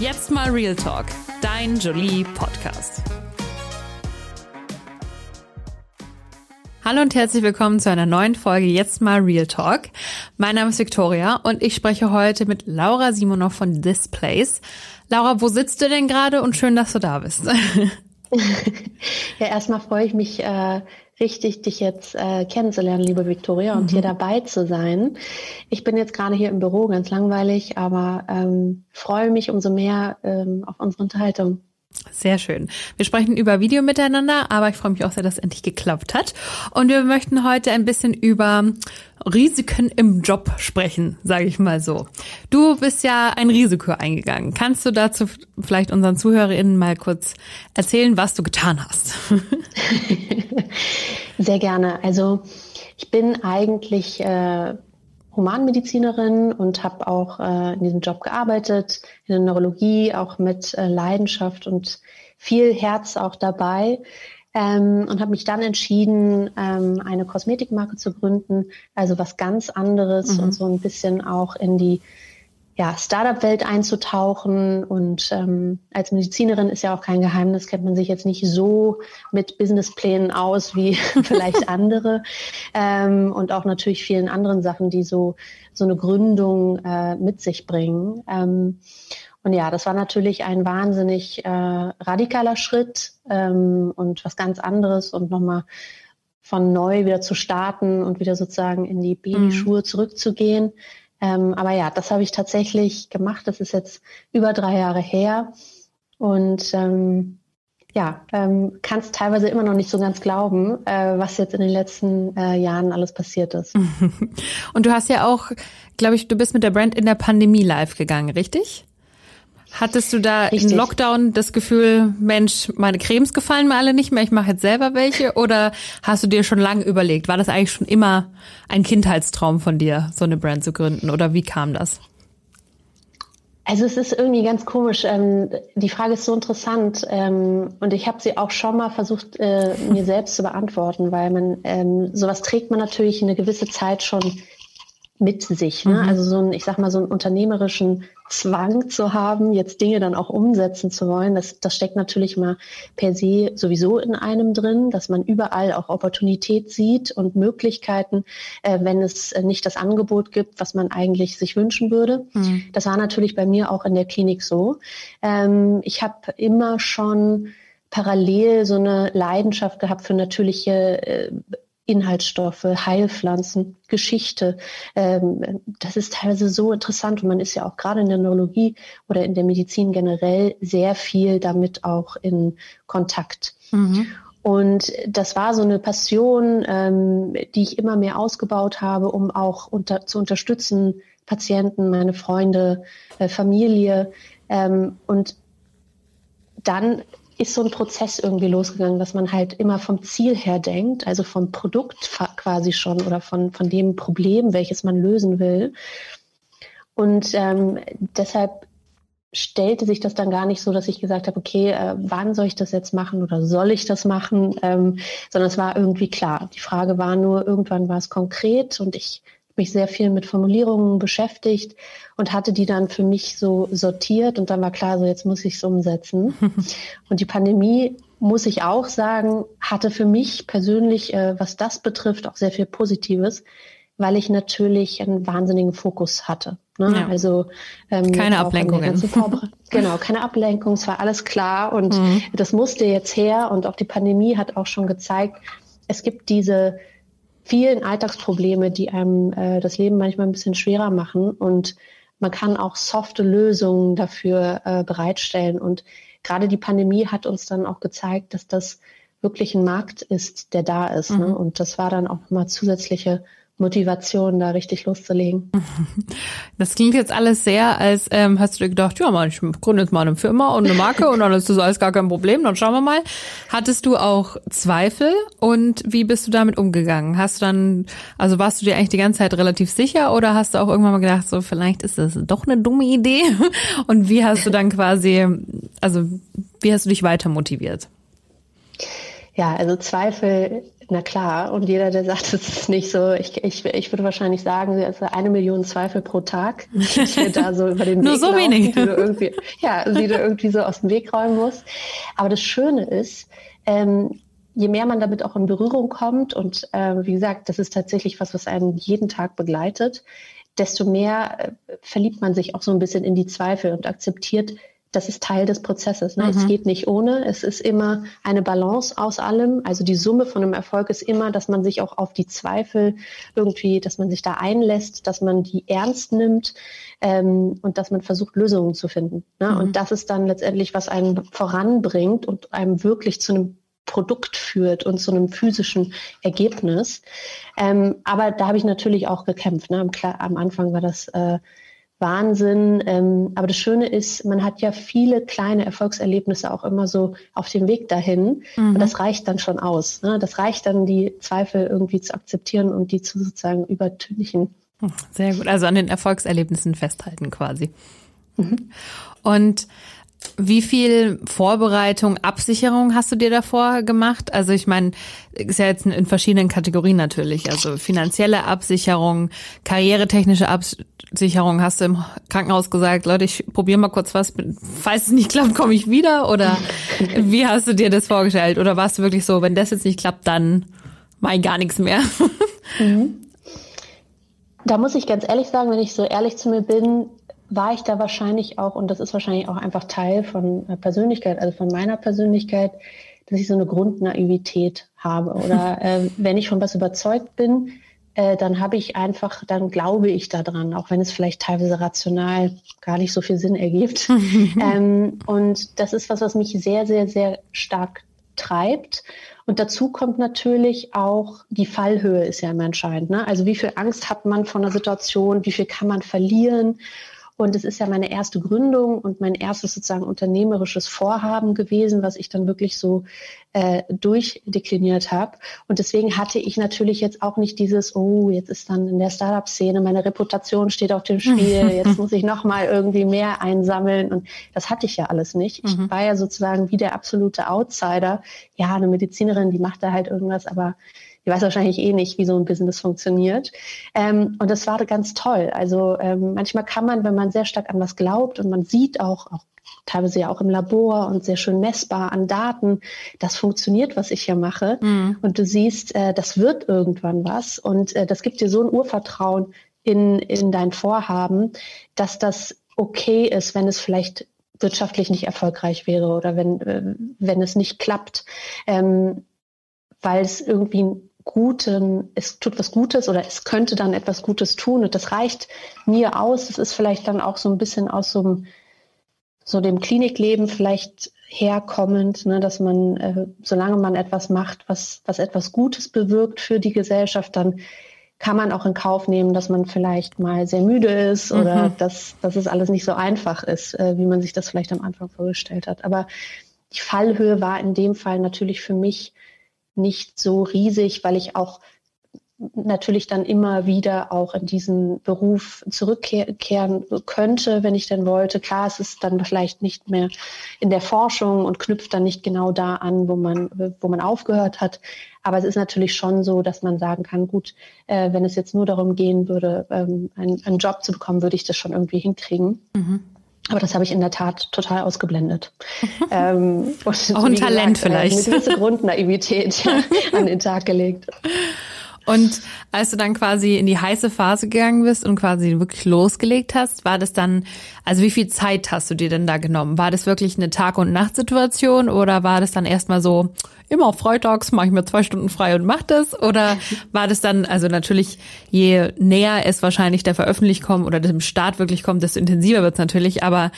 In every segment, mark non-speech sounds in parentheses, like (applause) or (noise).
Jetzt mal Real Talk, dein Jolie Podcast. Hallo und herzlich willkommen zu einer neuen Folge Jetzt mal Real Talk. Mein Name ist Victoria und ich spreche heute mit Laura Simonov von This Place. Laura, wo sitzt du denn gerade und schön, dass du da bist. (laughs) (laughs) ja, erstmal freue ich mich äh, richtig, dich jetzt äh, kennenzulernen, liebe Victoria, und mhm. hier dabei zu sein. Ich bin jetzt gerade hier im Büro, ganz langweilig, aber ähm, freue mich umso mehr ähm, auf unsere Unterhaltung. Sehr schön. Wir sprechen über Video miteinander, aber ich freue mich auch sehr, dass es endlich geklappt hat. Und wir möchten heute ein bisschen über Risiken im Job sprechen, sage ich mal so. Du bist ja ein Risiko eingegangen. Kannst du dazu vielleicht unseren ZuhörerInnen mal kurz erzählen, was du getan hast? (laughs) (laughs) sehr gerne. Also ich bin eigentlich äh, Humanmedizinerin und habe auch äh, in diesem Job gearbeitet, in der Neurologie, auch mit äh, Leidenschaft und viel Herz auch dabei. Ähm, und habe mich dann entschieden, ähm, eine Kosmetikmarke zu gründen, also was ganz anderes mhm. und so ein bisschen auch in die ja, Startup-Welt einzutauchen. Und ähm, als Medizinerin ist ja auch kein Geheimnis, kennt man sich jetzt nicht so mit Businessplänen aus wie (laughs) vielleicht andere. Ähm, und auch natürlich vielen anderen Sachen, die so, so eine Gründung äh, mit sich bringen. Ähm, und ja, das war natürlich ein wahnsinnig äh, radikaler Schritt ähm, und was ganz anderes und nochmal von neu wieder zu starten und wieder sozusagen in die Babyschuhe mhm. zurückzugehen. Ähm, aber ja, das habe ich tatsächlich gemacht. Das ist jetzt über drei Jahre her. Und ähm, ja, ähm, kannst teilweise immer noch nicht so ganz glauben, äh, was jetzt in den letzten äh, Jahren alles passiert ist. (laughs) Und du hast ja auch, glaube ich, du bist mit der Brand in der Pandemie live gegangen, richtig? Hattest du da Richtig. im Lockdown das Gefühl, Mensch, meine Cremes gefallen mir alle nicht mehr, ich mache jetzt selber welche? Oder hast du dir schon lange überlegt, war das eigentlich schon immer ein Kindheitstraum von dir, so eine Brand zu gründen? Oder wie kam das? Also es ist irgendwie ganz komisch. Ähm, die Frage ist so interessant ähm, und ich habe sie auch schon mal versucht, äh, mir selbst zu beantworten, weil man ähm, sowas trägt man natürlich eine gewisse Zeit schon mit sich. Ne? Mhm. Also so ein, ich sag mal, so einen unternehmerischen Zwang zu haben, jetzt Dinge dann auch umsetzen zu wollen, das, das steckt natürlich mal per se sowieso in einem drin, dass man überall auch Opportunität sieht und Möglichkeiten, äh, wenn es nicht das Angebot gibt, was man eigentlich sich wünschen würde. Mhm. Das war natürlich bei mir auch in der Klinik so. Ähm, ich habe immer schon parallel so eine Leidenschaft gehabt für natürliche äh, Inhaltsstoffe, Heilpflanzen, Geschichte. Ähm, das ist teilweise so interessant und man ist ja auch gerade in der Neurologie oder in der Medizin generell sehr viel damit auch in Kontakt. Mhm. Und das war so eine Passion, ähm, die ich immer mehr ausgebaut habe, um auch unter, zu unterstützen, Patienten, meine Freunde, äh, Familie. Ähm, und dann ist so ein Prozess irgendwie losgegangen, dass man halt immer vom Ziel her denkt, also vom Produkt quasi schon oder von, von dem Problem, welches man lösen will. Und ähm, deshalb stellte sich das dann gar nicht so, dass ich gesagt habe, okay, äh, wann soll ich das jetzt machen oder soll ich das machen, ähm, sondern es war irgendwie klar. Die Frage war nur, irgendwann war es konkret und ich mich sehr viel mit Formulierungen beschäftigt und hatte die dann für mich so sortiert und dann war klar, so jetzt muss ich es umsetzen. (laughs) und die Pandemie, muss ich auch sagen, hatte für mich persönlich, äh, was das betrifft, auch sehr viel Positives, weil ich natürlich einen wahnsinnigen Fokus hatte. Ne? Ja. Also ähm, keine Ablenkungen. (laughs) genau, keine Ablenkung, es war alles klar und mhm. das musste jetzt her und auch die Pandemie hat auch schon gezeigt, es gibt diese vielen Alltagsprobleme, die einem äh, das Leben manchmal ein bisschen schwerer machen. Und man kann auch softe Lösungen dafür äh, bereitstellen. Und gerade die Pandemie hat uns dann auch gezeigt, dass das wirklich ein Markt ist, der da ist. Ne? Mhm. Ne? Und das war dann auch mal zusätzliche Motivation, da richtig loszulegen. (laughs) Das klingt jetzt alles sehr, als ähm, hast du dir gedacht, ja, man, ich gründe jetzt mal eine Firma und eine Marke und dann ist das alles gar kein Problem, dann schauen wir mal. Hattest du auch Zweifel und wie bist du damit umgegangen? Hast du dann, also warst du dir eigentlich die ganze Zeit relativ sicher oder hast du auch irgendwann mal gedacht, so vielleicht ist das doch eine dumme Idee? (laughs) Und wie hast du dann quasi, also wie hast du dich weiter motiviert? Ja, also Zweifel Na klar, und jeder, der sagt, (laughs) es ist nicht so, ich, ich, ich würde wahrscheinlich sagen, also eine Million Zweifel pro Tag, die da so über den (laughs) Weg Nur so laufen, wenig. Die du irgendwie, ja, die du irgendwie so aus dem Weg räumen musst. Aber das Schöne ist, ähm, je mehr man damit auch in Berührung kommt und äh, wie gesagt, das ist tatsächlich was, was einen jeden Tag begleitet, desto mehr äh, verliebt man sich auch so ein bisschen in die Zweifel und akzeptiert, das ist Teil des Prozesses. Ne? Mhm. Es geht nicht ohne. Es ist immer eine Balance aus allem. Also die Summe von einem Erfolg ist immer, dass man sich auch auf die Zweifel irgendwie, dass man sich da einlässt, dass man die ernst nimmt ähm, und dass man versucht, Lösungen zu finden. Ne? Mhm. Und das ist dann letztendlich, was einen voranbringt und einem wirklich zu einem Produkt führt und zu einem physischen Ergebnis. Ähm, aber da habe ich natürlich auch gekämpft. Ne? Am, am Anfang war das äh, Wahnsinn. Ähm, aber das Schöne ist, man hat ja viele kleine Erfolgserlebnisse auch immer so auf dem Weg dahin. Mhm. Und das reicht dann schon aus. Ne? Das reicht dann, die Zweifel irgendwie zu akzeptieren und die zu sozusagen übertünchen. Sehr gut. Also an den Erfolgserlebnissen festhalten quasi. Mhm. Und wie viel Vorbereitung, Absicherung hast du dir davor gemacht? Also ich meine, ist ja jetzt in verschiedenen Kategorien natürlich. Also finanzielle Absicherung, karrieretechnische Absicherung. Hast du im Krankenhaus gesagt, Leute, ich probiere mal kurz was. Falls es nicht klappt, komme ich wieder. Oder (laughs) wie hast du dir das vorgestellt? Oder warst du wirklich so, wenn das jetzt nicht klappt, dann ich gar nichts mehr? Mhm. Da muss ich ganz ehrlich sagen, wenn ich so ehrlich zu mir bin, war ich da wahrscheinlich auch, und das ist wahrscheinlich auch einfach Teil von äh, Persönlichkeit, also von meiner Persönlichkeit, dass ich so eine Grundnaivität habe. Oder (laughs) äh, wenn ich von was überzeugt bin, äh, dann habe ich einfach, dann glaube ich daran, auch wenn es vielleicht teilweise rational gar nicht so viel Sinn ergibt. (laughs) ähm, und das ist was, was mich sehr, sehr, sehr stark treibt. Und dazu kommt natürlich auch die Fallhöhe ist ja immer entscheidend. Ne? Also wie viel Angst hat man von der Situation, wie viel kann man verlieren und es ist ja meine erste Gründung und mein erstes sozusagen unternehmerisches Vorhaben gewesen, was ich dann wirklich so äh, durchdekliniert habe. Und deswegen hatte ich natürlich jetzt auch nicht dieses, oh, jetzt ist dann in der Startup-Szene, meine Reputation steht auf dem Spiel, (laughs) jetzt muss ich nochmal irgendwie mehr einsammeln. Und das hatte ich ja alles nicht. Ich mhm. war ja sozusagen wie der absolute Outsider. Ja, eine Medizinerin, die macht da halt irgendwas, aber die weiß wahrscheinlich eh nicht, wie so ein Business funktioniert. Ähm, und das war ganz toll. Also ähm, manchmal kann man, wenn man sehr stark an was glaubt und man sieht auch, auch teilweise ja auch im Labor und sehr schön messbar an Daten, das funktioniert, was ich hier mache. Mhm. Und du siehst, äh, das wird irgendwann was. Und äh, das gibt dir so ein Urvertrauen in, in dein Vorhaben, dass das okay ist, wenn es vielleicht wirtschaftlich nicht erfolgreich wäre oder wenn, äh, wenn es nicht klappt, ähm, weil es irgendwie Guten, es tut was Gutes oder es könnte dann etwas Gutes tun und das reicht mir aus. Es ist vielleicht dann auch so ein bisschen aus so einem, so dem Klinikleben vielleicht herkommend, ne, dass man, äh, solange man etwas macht, was, was etwas Gutes bewirkt für die Gesellschaft, dann kann man auch in Kauf nehmen, dass man vielleicht mal sehr müde ist oder mhm. dass, dass es alles nicht so einfach ist, äh, wie man sich das vielleicht am Anfang vorgestellt hat. Aber die Fallhöhe war in dem Fall natürlich für mich nicht so riesig, weil ich auch natürlich dann immer wieder auch in diesen Beruf zurückkehren könnte, wenn ich denn wollte. Klar, es ist dann vielleicht nicht mehr in der Forschung und knüpft dann nicht genau da an, wo man, wo man aufgehört hat. Aber es ist natürlich schon so, dass man sagen kann, gut, äh, wenn es jetzt nur darum gehen würde, ähm, einen, einen, Job zu bekommen, würde ich das schon irgendwie hinkriegen. Mhm. Aber das habe ich in der Tat total ausgeblendet. (laughs) ähm, Auch ein Talent gesagt, vielleicht. Eine gewisse Grundnaivität ja, (laughs) an den Tag gelegt. Und als du dann quasi in die heiße Phase gegangen bist und quasi wirklich losgelegt hast, war das dann, also wie viel Zeit hast du dir denn da genommen? War das wirklich eine Tag- und Nachtsituation oder war das dann erstmal so, immer freitags mache ich mir zwei Stunden frei und mach das? Oder war das dann, also natürlich, je näher es wahrscheinlich der Veröffentlichung oder dem Start wirklich kommt, desto intensiver wird's natürlich, aber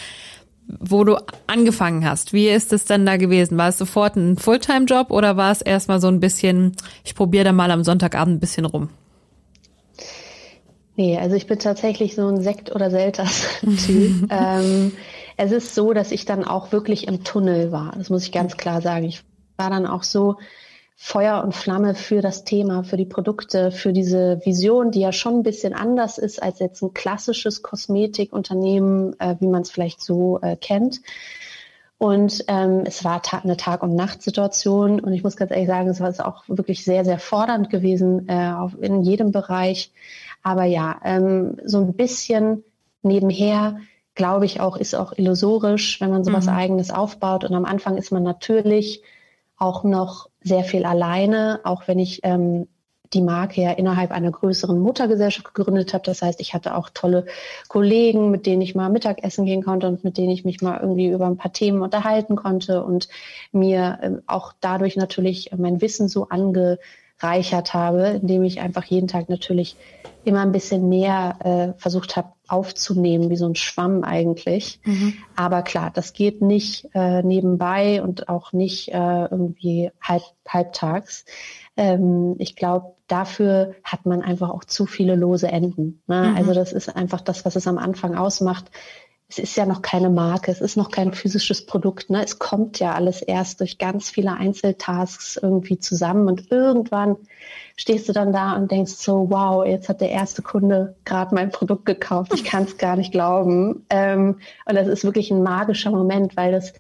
wo du angefangen hast. Wie ist es denn da gewesen? War es sofort ein Fulltime-Job oder war es erstmal so ein bisschen, ich probiere da mal am Sonntagabend ein bisschen rum? Nee, also ich bin tatsächlich so ein Sekt- oder Selters-Typ. (laughs) ähm, es ist so, dass ich dann auch wirklich im Tunnel war. Das muss ich ganz klar sagen. Ich war dann auch so, Feuer und Flamme für das Thema, für die Produkte, für diese Vision, die ja schon ein bisschen anders ist als jetzt ein klassisches Kosmetikunternehmen, äh, wie man es vielleicht so äh, kennt. Und ähm, es war ta eine Tag- und Nachtsituation. Und ich muss ganz ehrlich sagen, es war auch wirklich sehr, sehr fordernd gewesen äh, auf, in jedem Bereich. Aber ja, ähm, so ein bisschen nebenher, glaube ich auch, ist auch illusorisch, wenn man sowas mhm. eigenes aufbaut. Und am Anfang ist man natürlich auch noch sehr viel alleine, auch wenn ich ähm, die Marke ja innerhalb einer größeren Muttergesellschaft gegründet habe. Das heißt, ich hatte auch tolle Kollegen, mit denen ich mal Mittagessen gehen konnte und mit denen ich mich mal irgendwie über ein paar Themen unterhalten konnte und mir äh, auch dadurch natürlich mein Wissen so angereichert habe, indem ich einfach jeden Tag natürlich immer ein bisschen mehr äh, versucht habe aufzunehmen, wie so ein Schwamm eigentlich. Mhm. Aber klar, das geht nicht äh, nebenbei und auch nicht äh, irgendwie halb, halbtags. Ähm, ich glaube, dafür hat man einfach auch zu viele lose Enden. Ne? Mhm. Also das ist einfach das, was es am Anfang ausmacht es ist ja noch keine Marke, es ist noch kein physisches Produkt. Ne? Es kommt ja alles erst durch ganz viele Einzeltasks irgendwie zusammen und irgendwann stehst du dann da und denkst so, wow, jetzt hat der erste Kunde gerade mein Produkt gekauft. Ich kann es gar nicht glauben. Ähm, und das ist wirklich ein magischer Moment, weil das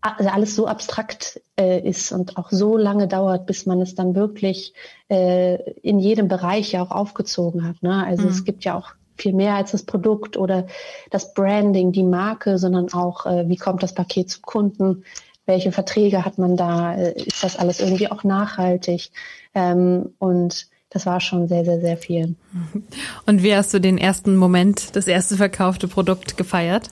also alles so abstrakt äh, ist und auch so lange dauert, bis man es dann wirklich äh, in jedem Bereich ja auch aufgezogen hat. Ne? Also mhm. es gibt ja auch viel mehr als das Produkt oder das Branding, die Marke, sondern auch, äh, wie kommt das Paket zum Kunden, welche Verträge hat man da, äh, ist das alles irgendwie auch nachhaltig ähm, und das war schon sehr, sehr, sehr viel. (laughs) Und wie hast du den ersten Moment, das erste verkaufte Produkt gefeiert?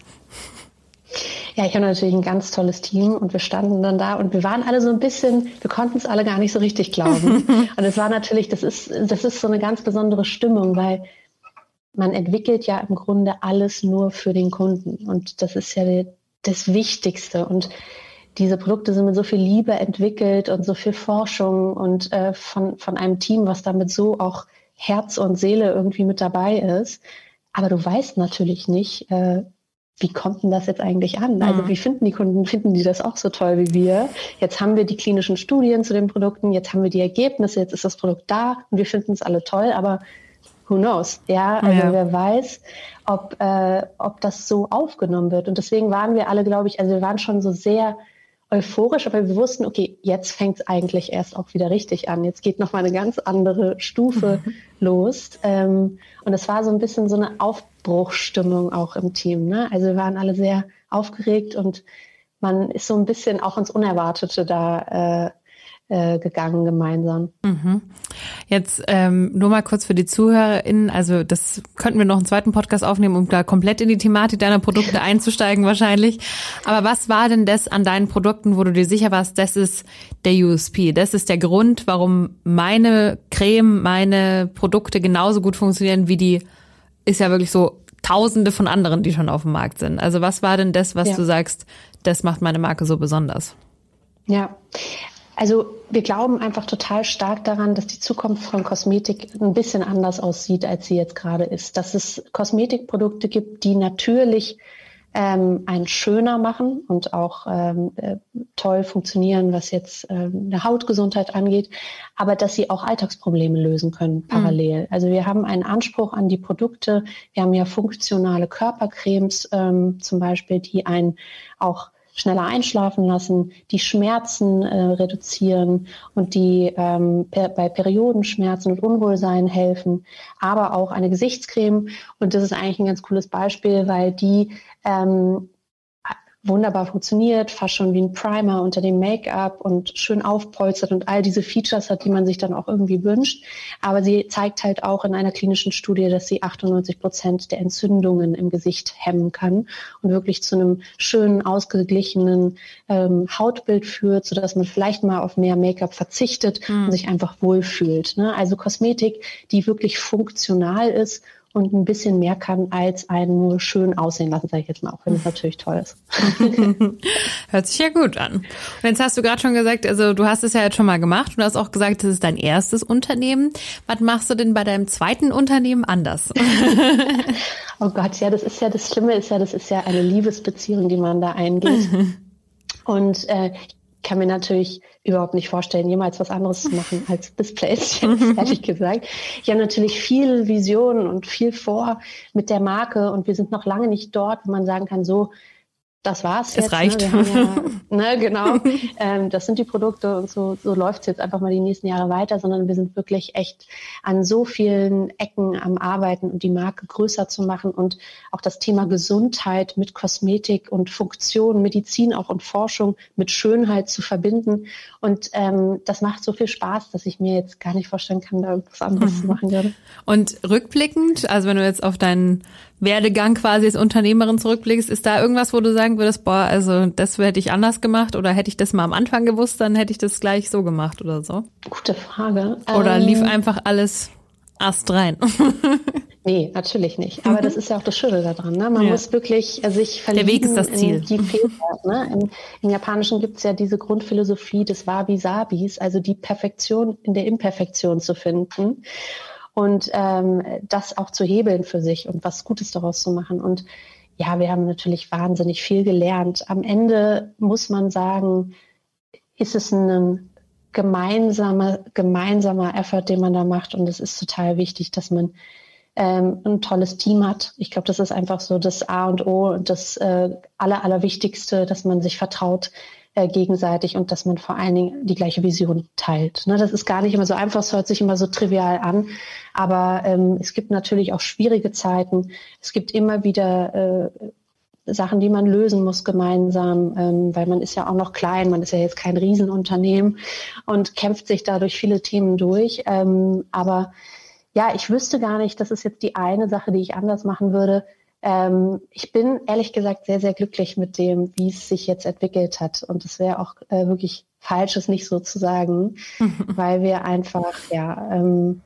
Ja, ich habe natürlich ein ganz tolles Team und wir standen dann da und wir waren alle so ein bisschen, wir konnten es alle gar nicht so richtig glauben. (laughs) und es war natürlich, das ist, das ist so eine ganz besondere Stimmung, weil man entwickelt ja im Grunde alles nur für den Kunden. Und das ist ja das Wichtigste. Und diese Produkte sind mit so viel Liebe entwickelt und so viel Forschung und äh, von, von einem Team, was damit so auch Herz und Seele irgendwie mit dabei ist. Aber du weißt natürlich nicht, äh, wie kommt denn das jetzt eigentlich an? Also mhm. wie finden die Kunden, finden die das auch so toll wie wir? Jetzt haben wir die klinischen Studien zu den Produkten, jetzt haben wir die Ergebnisse, jetzt ist das Produkt da und wir finden es alle toll, aber who knows? Ja, also ja. wer weiß, ob, äh, ob das so aufgenommen wird. Und deswegen waren wir alle, glaube ich, also wir waren schon so sehr euphorisch, aber wir wussten, okay, jetzt fängt es eigentlich erst auch wieder richtig an. Jetzt geht noch mal eine ganz andere Stufe (laughs) los. Ähm, und es war so ein bisschen so eine Aufbruchstimmung auch im Team. Ne? Also wir waren alle sehr aufgeregt und man ist so ein bisschen auch ins Unerwartete da äh, äh, gegangen gemeinsam. Mhm. Jetzt ähm, nur mal kurz für die ZuhörerInnen, also das könnten wir noch einen zweiten Podcast aufnehmen, um da komplett in die Thematik deiner Produkte (laughs) einzusteigen wahrscheinlich. Aber was war denn das an deinen Produkten, wo du dir sicher warst, das ist der USP, das ist der Grund, warum meine Creme, meine Produkte genauso gut funktionieren wie die, ist ja wirklich so Tausende von anderen, die schon auf dem Markt sind. Also was war denn das, was ja. du sagst, das macht meine Marke so besonders? Ja, also wir glauben einfach total stark daran, dass die Zukunft von Kosmetik ein bisschen anders aussieht, als sie jetzt gerade ist. Dass es Kosmetikprodukte gibt, die natürlich ähm, einen schöner machen und auch ähm, äh, toll funktionieren, was jetzt ähm, eine Hautgesundheit angeht, aber dass sie auch Alltagsprobleme lösen können mhm. parallel. Mhm. Also wir haben einen Anspruch an die Produkte. Wir haben ja funktionale Körpercremes ähm, zum Beispiel, die einen auch schneller einschlafen lassen, die Schmerzen äh, reduzieren und die ähm, per, bei Periodenschmerzen und Unwohlsein helfen, aber auch eine Gesichtscreme. Und das ist eigentlich ein ganz cooles Beispiel, weil die ähm, wunderbar funktioniert, fast schon wie ein Primer unter dem Make-up und schön aufpolstert und all diese Features hat, die man sich dann auch irgendwie wünscht. Aber sie zeigt halt auch in einer klinischen Studie, dass sie 98 Prozent der Entzündungen im Gesicht hemmen kann und wirklich zu einem schönen, ausgeglichenen ähm, Hautbild führt, sodass man vielleicht mal auf mehr Make-up verzichtet mhm. und sich einfach wohlfühlt. Ne? Also Kosmetik, die wirklich funktional ist und ein bisschen mehr kann als einen nur schön aussehen lassen, sage ich jetzt mal, auch wenn es natürlich toll ist. (laughs) Hört sich ja gut an. Und jetzt hast du gerade schon gesagt, also du hast es ja jetzt schon mal gemacht und du hast auch gesagt, das ist dein erstes Unternehmen. Was machst du denn bei deinem zweiten Unternehmen anders? (laughs) oh Gott, ja, das ist ja das Schlimme ist ja, das ist ja eine Liebesbeziehung, die man da eingeht. (laughs) Und äh, kann mir natürlich überhaupt nicht vorstellen, jemals was anderes zu machen (laughs) als Displays, ehrlich gesagt. Ich habe natürlich viel Vision und viel vor mit der Marke und wir sind noch lange nicht dort, wo man sagen kann, so, das war's jetzt. Es reicht. Ne? Ja, (laughs) ne, genau. ähm, das sind die Produkte und so, so läuft's jetzt einfach mal die nächsten Jahre weiter, sondern wir sind wirklich echt an so vielen Ecken am Arbeiten, um die Marke größer zu machen und auch das Thema Gesundheit mit Kosmetik und Funktion, Medizin auch und Forschung mit Schönheit zu verbinden. Und ähm, das macht so viel Spaß, dass ich mir jetzt gar nicht vorstellen kann, da irgendwas anderes mhm. zu machen würde. Und rückblickend, also wenn du jetzt auf deinen Werdegang quasi als Unternehmerin zurückblickst, ist da irgendwas, wo du sagen würdest, boah, also das hätte ich anders gemacht oder hätte ich das mal am Anfang gewusst, dann hätte ich das gleich so gemacht oder so? Gute Frage. Oder ähm, lief einfach alles Ast rein? (laughs) nee, natürlich nicht. Aber das (laughs) ist ja auch das Schöne daran. Ne? Man ja. muss wirklich äh, sich verlieben Der Weg ist das Ziel. die Fehler. (laughs) Ne? Im, Im, Japanischen gibt es ja diese Grundphilosophie des Wabi-Sabis, also die Perfektion in der Imperfektion zu finden und ähm, das auch zu hebeln für sich und was Gutes daraus zu machen. Und ja, wir haben natürlich wahnsinnig viel gelernt. Am Ende muss man sagen, ist es ein gemeinsamer, gemeinsamer Effort, den man da macht. Und es ist total wichtig, dass man ähm, ein tolles Team hat. Ich glaube, das ist einfach so das A und O und das äh, Aller, Allerwichtigste, dass man sich vertraut, äh, gegenseitig und dass man vor allen Dingen die gleiche Vision teilt. Ne, das ist gar nicht immer so einfach, es hört sich immer so trivial an, aber ähm, es gibt natürlich auch schwierige Zeiten. Es gibt immer wieder äh, Sachen, die man lösen muss gemeinsam, ähm, weil man ist ja auch noch klein, man ist ja jetzt kein Riesenunternehmen und kämpft sich da durch viele Themen durch. Ähm, aber ja, ich wüsste gar nicht, das ist jetzt die eine Sache, die ich anders machen würde. Ähm, ich bin ehrlich gesagt sehr, sehr glücklich mit dem, wie es sich jetzt entwickelt hat. Und es wäre auch äh, wirklich falsch, es nicht so zu sagen, (laughs) weil wir einfach, ja, ähm,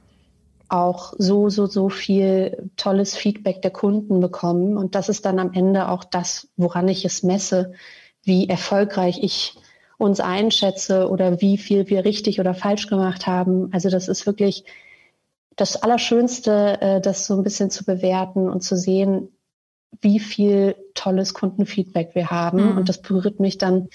auch so, so, so viel tolles Feedback der Kunden bekommen. Und das ist dann am Ende auch das, woran ich es messe, wie erfolgreich ich uns einschätze oder wie viel wir richtig oder falsch gemacht haben. Also das ist wirklich das Allerschönste, äh, das so ein bisschen zu bewerten und zu sehen, wie viel tolles Kundenfeedback wir haben. Mhm. Und das berührt mich dann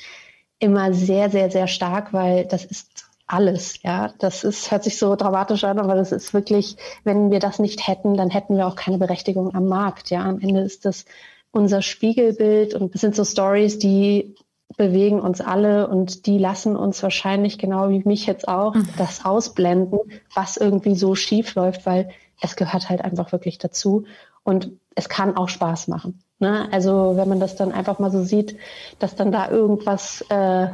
immer sehr, sehr, sehr stark, weil das ist alles, ja. Das ist, hört sich so dramatisch an, aber das ist wirklich, wenn wir das nicht hätten, dann hätten wir auch keine Berechtigung am Markt, ja. Am Ende ist das unser Spiegelbild und das sind so Stories, die bewegen uns alle und die lassen uns wahrscheinlich genau wie mich jetzt auch mhm. das ausblenden, was irgendwie so schief läuft, weil es gehört halt einfach wirklich dazu und es kann auch Spaß machen. Ne? Also wenn man das dann einfach mal so sieht, dass dann da irgendwas äh,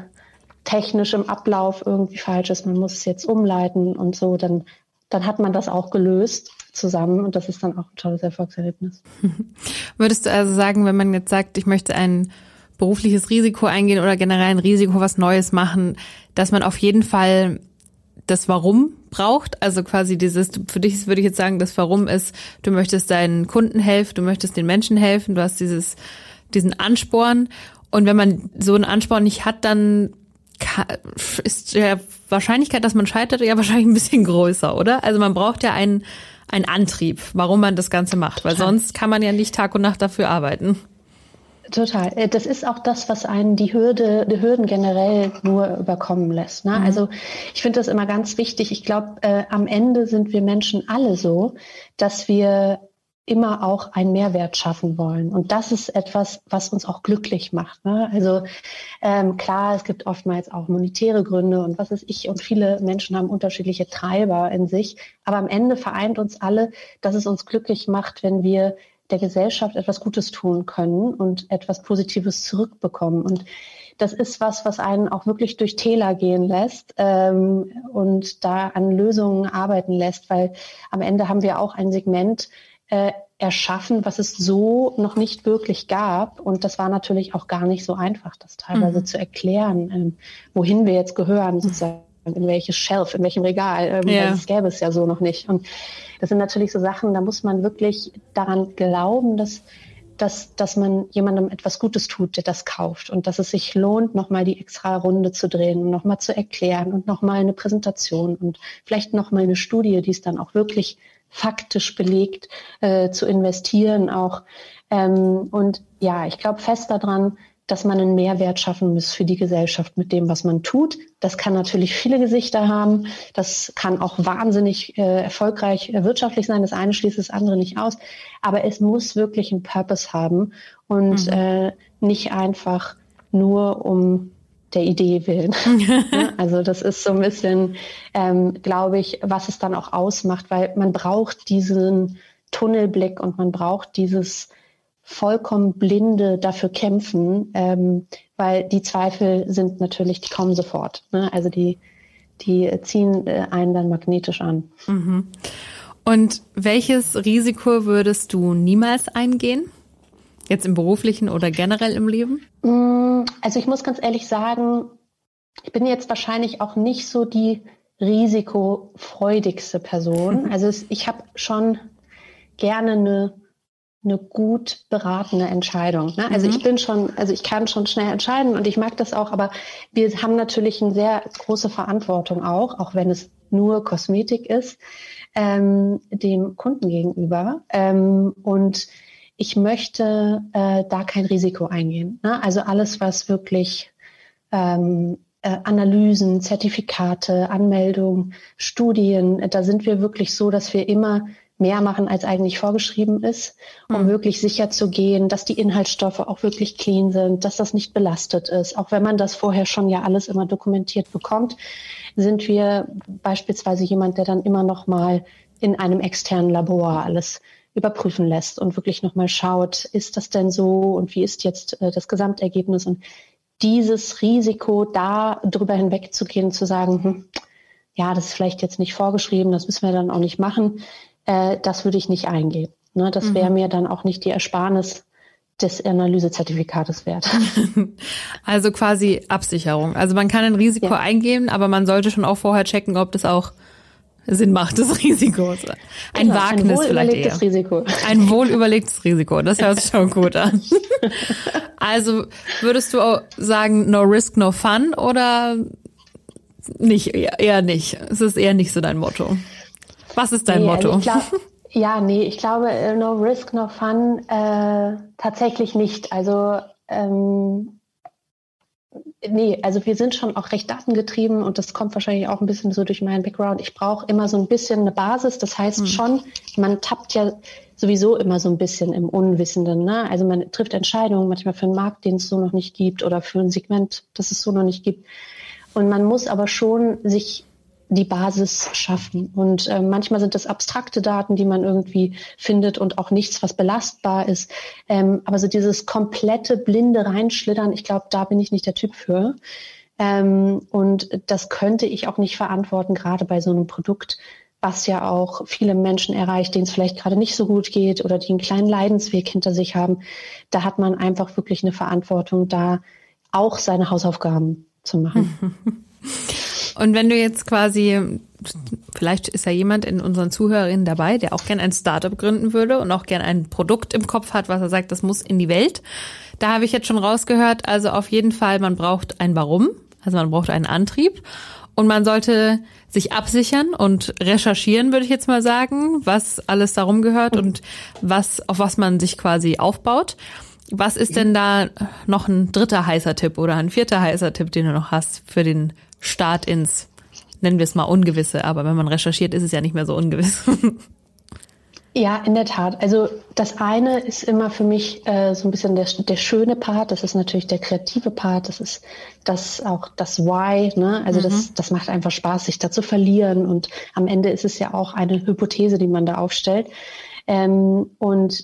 technisch im Ablauf irgendwie falsch ist, man muss es jetzt umleiten und so, dann, dann hat man das auch gelöst zusammen und das ist dann auch ein tolles Erfolgserlebnis. (laughs) Würdest du also sagen, wenn man jetzt sagt, ich möchte ein berufliches Risiko eingehen oder generell ein Risiko was Neues machen, dass man auf jeden Fall das Warum braucht. Also quasi dieses, für dich würde ich jetzt sagen, das Warum ist, du möchtest deinen Kunden helfen, du möchtest den Menschen helfen, du hast dieses, diesen Ansporn. Und wenn man so einen Ansporn nicht hat, dann ist ja Wahrscheinlichkeit, dass man scheitert, ja (laughs) wahrscheinlich ein bisschen größer, oder? Also man braucht ja einen, einen Antrieb, warum man das Ganze macht, weil sonst kann man ja nicht Tag und Nacht dafür arbeiten. Total. Äh, das ist auch das, was einen die Hürde, die Hürden generell nur überkommen lässt. Ne? Mhm. Also ich finde das immer ganz wichtig. Ich glaube, äh, am Ende sind wir Menschen alle so, dass wir immer auch einen Mehrwert schaffen wollen. Und das ist etwas, was uns auch glücklich macht. Ne? Also ähm, klar, es gibt oftmals auch monetäre Gründe und was ist ich und viele Menschen haben unterschiedliche Treiber in sich. Aber am Ende vereint uns alle, dass es uns glücklich macht, wenn wir der Gesellschaft etwas Gutes tun können und etwas Positives zurückbekommen. Und das ist was, was einen auch wirklich durch Täler gehen lässt ähm, und da an Lösungen arbeiten lässt, weil am Ende haben wir auch ein Segment äh, erschaffen, was es so noch nicht wirklich gab. Und das war natürlich auch gar nicht so einfach, das teilweise mhm. zu erklären, ähm, wohin wir jetzt gehören, sozusagen in welches Shelf, in welchem Regal. Ähm, ja. Das gäbe es ja so noch nicht. Und das sind natürlich so Sachen, da muss man wirklich daran glauben, dass dass, dass man jemandem etwas Gutes tut, der das kauft und dass es sich lohnt, nochmal die extra Runde zu drehen und nochmal zu erklären und nochmal eine Präsentation und vielleicht nochmal eine Studie, die es dann auch wirklich faktisch belegt, äh, zu investieren auch. Ähm, und ja, ich glaube fest daran, dass man einen Mehrwert schaffen muss für die Gesellschaft mit dem, was man tut. Das kann natürlich viele Gesichter haben. Das kann auch wahnsinnig äh, erfolgreich äh, wirtschaftlich sein. Das eine schließt das andere nicht aus. Aber es muss wirklich einen Purpose haben und mhm. äh, nicht einfach nur um der Idee willen. (laughs) also das ist so ein bisschen, ähm, glaube ich, was es dann auch ausmacht, weil man braucht diesen Tunnelblick und man braucht dieses vollkommen blinde dafür kämpfen, ähm, weil die Zweifel sind natürlich, die kommen sofort. Ne? Also die, die ziehen äh, einen dann magnetisch an. Mhm. Und welches Risiko würdest du niemals eingehen? Jetzt im beruflichen oder generell im Leben? Mm, also ich muss ganz ehrlich sagen, ich bin jetzt wahrscheinlich auch nicht so die risikofreudigste Person. (laughs) Also ich habe schon gerne eine eine gut beratende Entscheidung. Ne? Also mhm. ich bin schon, also ich kann schon schnell entscheiden und ich mag das auch, aber wir haben natürlich eine sehr große Verantwortung auch, auch wenn es nur Kosmetik ist, ähm, dem Kunden gegenüber. Ähm, und ich möchte äh, da kein Risiko eingehen. Ne? Also alles, was wirklich ähm, äh, Analysen, Zertifikate, Anmeldungen, Studien, da sind wir wirklich so, dass wir immer mehr machen, als eigentlich vorgeschrieben ist, um mhm. wirklich sicher zu gehen, dass die Inhaltsstoffe auch wirklich clean sind, dass das nicht belastet ist. Auch wenn man das vorher schon ja alles immer dokumentiert bekommt, sind wir beispielsweise jemand, der dann immer noch mal in einem externen Labor alles überprüfen lässt und wirklich noch mal schaut, ist das denn so und wie ist jetzt äh, das Gesamtergebnis und dieses Risiko, da drüber hinwegzugehen, zu sagen, hm, ja, das ist vielleicht jetzt nicht vorgeschrieben, das müssen wir dann auch nicht machen, äh, das würde ich nicht eingehen. Ne, das wäre mhm. mir dann auch nicht die Ersparnis des Analysezertifikates wert. (laughs) Also quasi Absicherung. Also man kann ein Risiko ja. eingehen, aber man sollte schon auch vorher checken, ob das auch Sinn macht, das (laughs) Risiko. Ein genau, Wagnis ein vielleicht eher. Risiko. Ein wohlüberlegtes Risiko. Das hört sich schon gut an. (laughs) Also würdest du auch sagen, no risk, no fun oder nicht, eher nicht? Es ist eher nicht so dein Motto. Was ist dein nee, also Motto? Also glaub, (laughs) ja, nee, ich glaube, äh, no risk, no fun, äh, tatsächlich nicht. Also, ähm, nee, also wir sind schon auch recht datengetrieben und das kommt wahrscheinlich auch ein bisschen so durch meinen Background. Ich brauche immer so ein bisschen eine Basis. Das heißt hm. schon, man tappt ja sowieso immer so ein bisschen im Unwissenden. Ne? Also man trifft Entscheidungen manchmal für einen Markt, den es so noch nicht gibt oder für ein Segment, das es so noch nicht gibt. Und man muss aber schon sich die Basis schaffen. Und äh, manchmal sind das abstrakte Daten, die man irgendwie findet und auch nichts, was belastbar ist. Ähm, aber so dieses komplette blinde Reinschlittern, ich glaube, da bin ich nicht der Typ für. Ähm, und das könnte ich auch nicht verantworten, gerade bei so einem Produkt, was ja auch viele Menschen erreicht, denen es vielleicht gerade nicht so gut geht oder die einen kleinen Leidensweg hinter sich haben. Da hat man einfach wirklich eine Verantwortung, da auch seine Hausaufgaben zu machen. (laughs) Und wenn du jetzt quasi, vielleicht ist ja jemand in unseren Zuhörerinnen dabei, der auch gern ein Startup gründen würde und auch gern ein Produkt im Kopf hat, was er sagt, das muss in die Welt. Da habe ich jetzt schon rausgehört, also auf jeden Fall, man braucht ein Warum, also man braucht einen Antrieb und man sollte sich absichern und recherchieren, würde ich jetzt mal sagen, was alles darum gehört und was, auf was man sich quasi aufbaut. Was ist denn da noch ein dritter heißer Tipp oder ein vierter heißer Tipp, den du noch hast für den Start ins, nennen wir es mal Ungewisse, aber wenn man recherchiert, ist es ja nicht mehr so ungewiss. (laughs) Ja, in der Tat. Also das eine ist immer für mich äh, so ein bisschen der, der schöne Part. Das ist natürlich der kreative Part. Das ist das auch das Why. Ne? Also mhm. das, das macht einfach Spaß, sich da zu verlieren. Und am Ende ist es ja auch eine Hypothese, die man da aufstellt. Ähm, und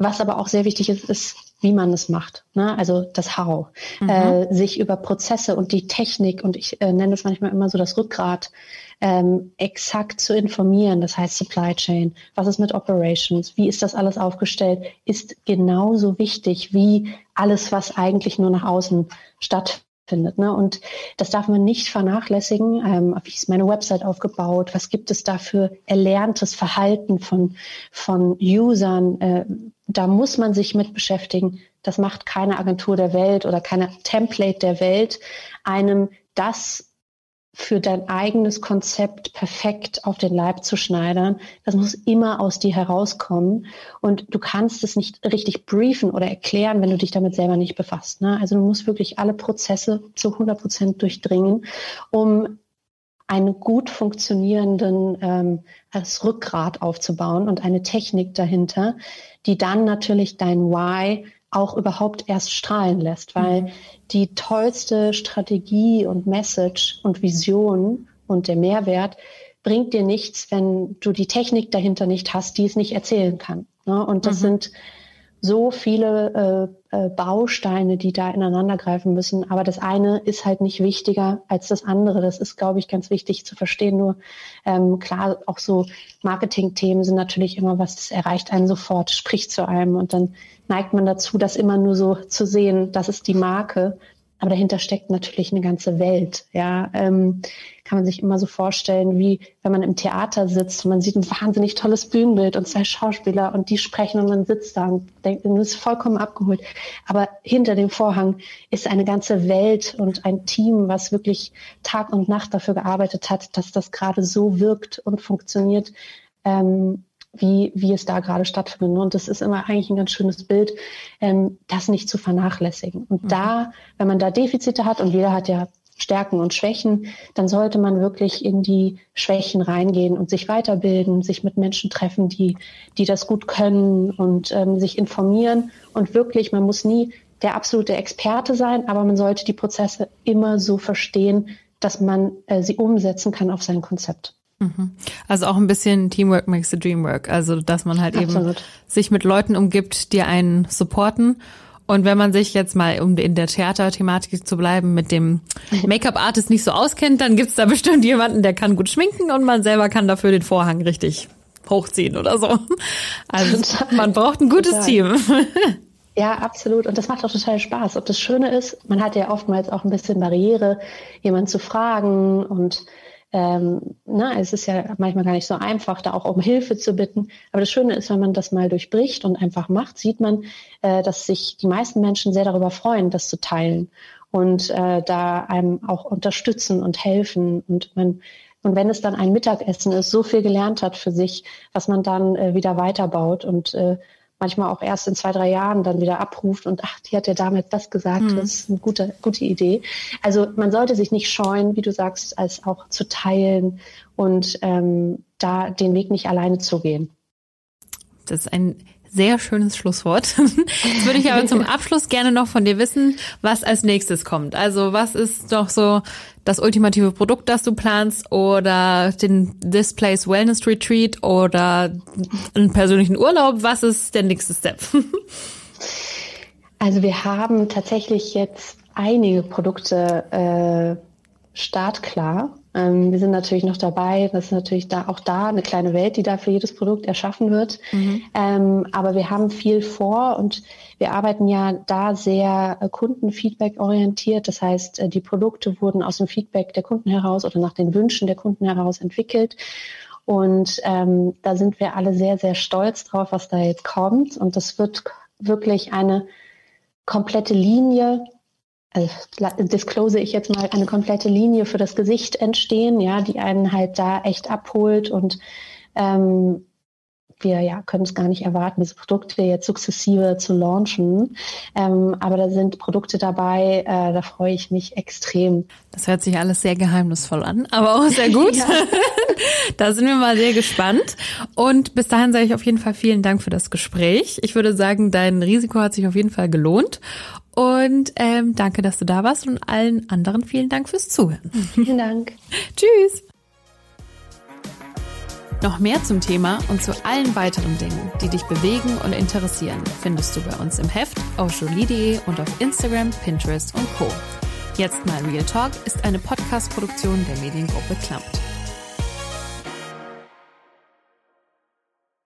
was aber auch sehr wichtig ist, ist wie man es macht. Ne? Also das How. Mhm. Äh, sich über Prozesse und die Technik und ich äh, nenne es manchmal immer so das Rückgrat ähm, exakt zu informieren. Das heißt Supply Chain. Was ist mit Operations? Wie ist das alles aufgestellt? Ist genauso wichtig wie alles, was eigentlich nur nach außen stattfindet findet. Ne? Und das darf man nicht vernachlässigen. Ähm, wie ist meine Website aufgebaut? Was gibt es da für erlerntes Verhalten von, von Usern? Äh, da muss man sich mit beschäftigen. Das macht keine Agentur der Welt oder keine Template der Welt, einem das für dein eigenes Konzept perfekt auf den Leib zu schneidern. Das muss immer aus dir herauskommen. Und du kannst es nicht richtig briefen oder erklären, wenn du dich damit selber nicht befasst. Ne? Also du musst wirklich alle Prozesse zu 100 Prozent durchdringen, um einen gut funktionierenden ähm, als Rückgrat aufzubauen und eine Technik dahinter, die dann natürlich dein Why auch überhaupt erst strahlen lässt, weil mhm. die tollste Strategie und Message und Vision und der Mehrwert bringt dir nichts, wenn du die Technik dahinter nicht hast, die es nicht erzählen kann. Ne? Und das mhm. sind so viele äh, äh, Bausteine, die da ineinander greifen müssen. Aber das eine ist halt nicht wichtiger als das andere. Das ist, glaube ich, ganz wichtig zu verstehen. Nur ähm, klar, auch so Marketing-Themen sind natürlich immer was, das erreicht einen sofort, spricht zu einem und dann neigt man dazu, das immer nur so zu sehen, das ist die Marke. Aber dahinter steckt natürlich eine ganze Welt. Ja, ähm, kann man sich immer so vorstellen, wie wenn man im Theater sitzt und man sieht ein wahnsinnig tolles Bühnenbild und zwei Schauspieler und die sprechen und man sitzt da und denkt, man ist vollkommen abgeholt. Aber hinter dem Vorhang ist eine ganze Welt und ein Team, was wirklich Tag und Nacht dafür gearbeitet hat, dass das gerade so wirkt und funktioniert. Ähm, wie, wie es da gerade stattfindet. Und das ist immer eigentlich ein ganz schönes Bild, ähm, das nicht zu vernachlässigen. Und mhm. da, wenn man da Defizite hat, und jeder hat ja Stärken und Schwächen, dann sollte man wirklich in die Schwächen reingehen und sich weiterbilden, sich mit Menschen treffen, die, die das gut können und ähm, sich informieren. Und wirklich, man muss nie der absolute Experte sein, aber man sollte die Prozesse immer so verstehen, dass man äh, sie umsetzen kann auf sein Konzept. Also auch ein bisschen Teamwork makes the dream work. Also, dass man halt Absolut. eben sich mit Leuten umgibt, die einen supporten. Und wenn man sich jetzt mal, um in der Theater-Thematik zu bleiben, mit dem (laughs) Make-up-Artist nicht so auskennt, dann gibt's da bestimmt jemanden, der kann gut schminken und man selber kann dafür den Vorhang richtig hochziehen oder so. Also man braucht ein gutes Total. Team. Ja, absolut. Und das macht auch total Spaß. Ob das Schöne ist, man hat ja oftmals auch ein bisschen Barriere, jemanden zu fragen und ähm, na, es ist ja manchmal gar nicht so einfach, da auch um Hilfe zu bitten. Aber das Schöne ist, wenn man das mal durchbricht und einfach macht, sieht man, äh, dass sich die meisten Menschen sehr darüber freuen, das zu teilen und äh, da einem auch unterstützen und helfen. Und man und wenn es dann ein Mittagessen ist, so viel gelernt hat für sich, was man dann äh, wieder weiterbaut und äh, manchmal auch erst in zwei, drei Jahren dann wieder abruft und ach, die hat ja damals das gesagt, mhm. das ist eine gute, gute Idee. Also man sollte sich nicht scheuen, wie du sagst, als auch zu teilen und ähm, da den Weg nicht alleine zu gehen. Das ist ein sehr schönes Schlusswort. (laughs) Jetzt würde ich aber zum Abschluss gerne noch von dir wissen, was als nächstes kommt. Also was ist doch so das ultimative Produkt, das du planst oder den Displays Wellness Retreat oder einen persönlichen Urlaub? Was ist der nächste Step? Also wir haben tatsächlich jetzt einige Produkte äh, startklar. Ähm, wir sind natürlich noch dabei. Das ist natürlich da auch da eine kleine Welt, die da für jedes Produkt erschaffen wird. Mhm. Ähm, aber wir haben viel vor und wir arbeiten ja da sehr äh, Kundenfeedback orientiert. Das heißt, äh, die Produkte wurden aus dem Feedback der Kunden heraus oder nach den Wünschen der Kunden heraus entwickelt. Und ähm, da sind wir alle sehr, sehr stolz drauf, was da jetzt kommt. Und das wird wirklich eine komplette Linie also disclose ich jetzt mal, eine komplette Linie für das Gesicht entstehen, ja, die einen halt da echt abholt und ähm, wir ja, können es gar nicht erwarten, diese Produkte jetzt sukzessive zu launchen. Ähm, aber da sind Produkte dabei, äh, da freue ich mich extrem. Das hört sich alles sehr geheimnisvoll an, aber auch sehr gut. (laughs) (laughs) da sind wir mal sehr gespannt. Und bis dahin sage ich auf jeden Fall vielen Dank für das Gespräch. Ich würde sagen, dein Risiko hat sich auf jeden Fall gelohnt. Und ähm, danke, dass du da warst und allen anderen vielen Dank fürs Zuhören. (laughs) Vielen Dank. (laughs) Tschüss. Noch mehr zum Thema und zu allen weiteren Dingen, die dich bewegen und interessieren, findest du bei uns im Heft auf jolie.de und auf Instagram, Pinterest und Co. Jetzt mal Real Talk ist eine Podcast-Produktion der Mediengruppe Klammt.